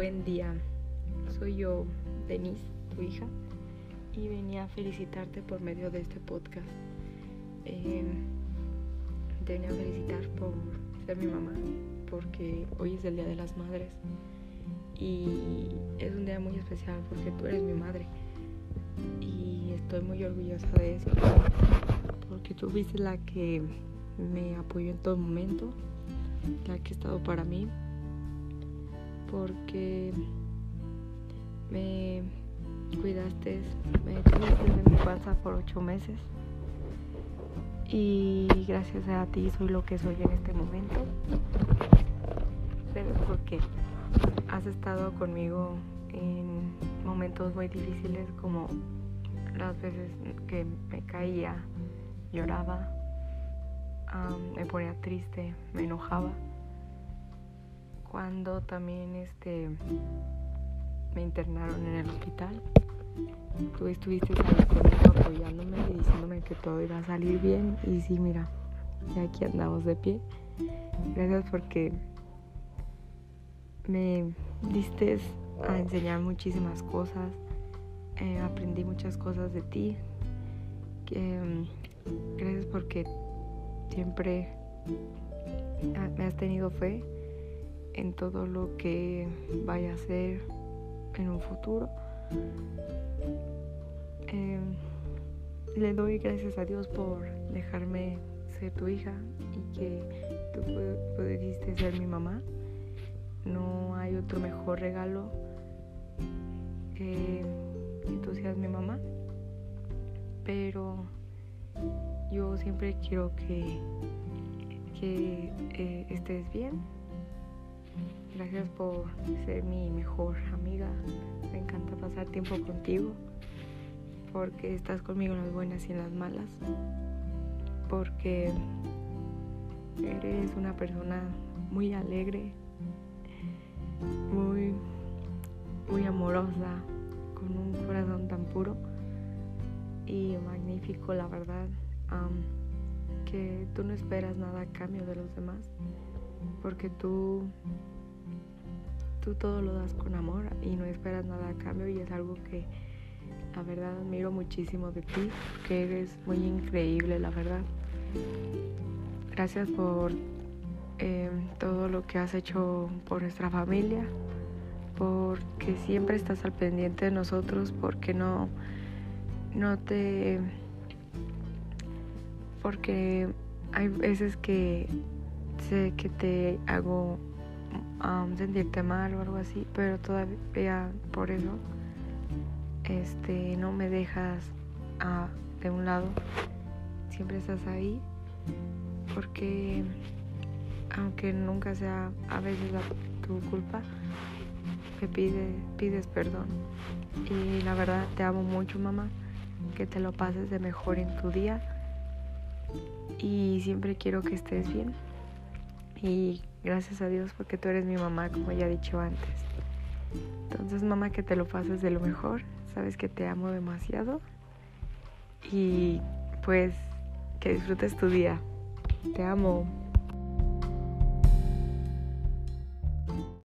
Buen día, soy yo, Denise, tu hija, y venía a felicitarte por medio de este podcast. Eh, te venía a felicitar por ser mi mamá, porque hoy es el Día de las Madres y es un día muy especial porque tú eres mi madre y estoy muy orgullosa de eso, porque tú fuiste la que me apoyó en todo momento, la que ha estado para mí porque me cuidaste, me tuviste en mi panza por ocho meses y gracias a ti soy lo que soy en este momento. Pero porque has estado conmigo en momentos muy difíciles como las veces que me caía, lloraba, me ponía triste, me enojaba cuando también este me internaron en el hospital. Tú estuviste ahí conmigo apoyándome y diciéndome que todo iba a salir bien. Y sí, mira, ya aquí andamos de pie. Gracias porque me diste a enseñar muchísimas cosas. Eh, aprendí muchas cosas de ti. Mm, gracias porque siempre me has tenido fe en todo lo que vaya a ser en un futuro. Em, le doy gracias a Dios por dejarme ser tu hija y que tú pudiste ser mi mamá. No hay otro mejor regalo que tú seas mi mamá. Pero yo siempre quiero que, que eh, estés bien Gracias por ser mi mejor amiga. Me encanta pasar tiempo contigo. Porque estás conmigo en las buenas y en las malas. Porque eres una persona muy alegre, muy, muy amorosa, con un corazón tan puro y magnífico, la verdad. que tú no esperas nada a cambio de los demás, porque tú tú todo lo das con amor y no esperas nada a cambio y es algo que la verdad admiro muchísimo de ti, que eres muy increíble, la verdad. Gracias por em, todo lo que has hecho por nuestra familia, porque siempre estás al pendiente de nosotros, porque no, no te... porque hay veces que sé que te hago sentirte mal o algo así, pero todavía por eso este, no me dejas de un lado, siempre estás ahí, porque aunque nunca sea a veces tu culpa, me pide, pides perdón. Y la verdad te amo mucho mamá, que te lo pases de mejor en tu día y siempre quiero que estés bien. Y Gracias a Dios porque tú eres mi mamá, como ya he dicho antes. Entonces, mamá, que te lo pases de lo mejor. Sabes que te amo demasiado. Y pues que disfrutes tu día. Te amo.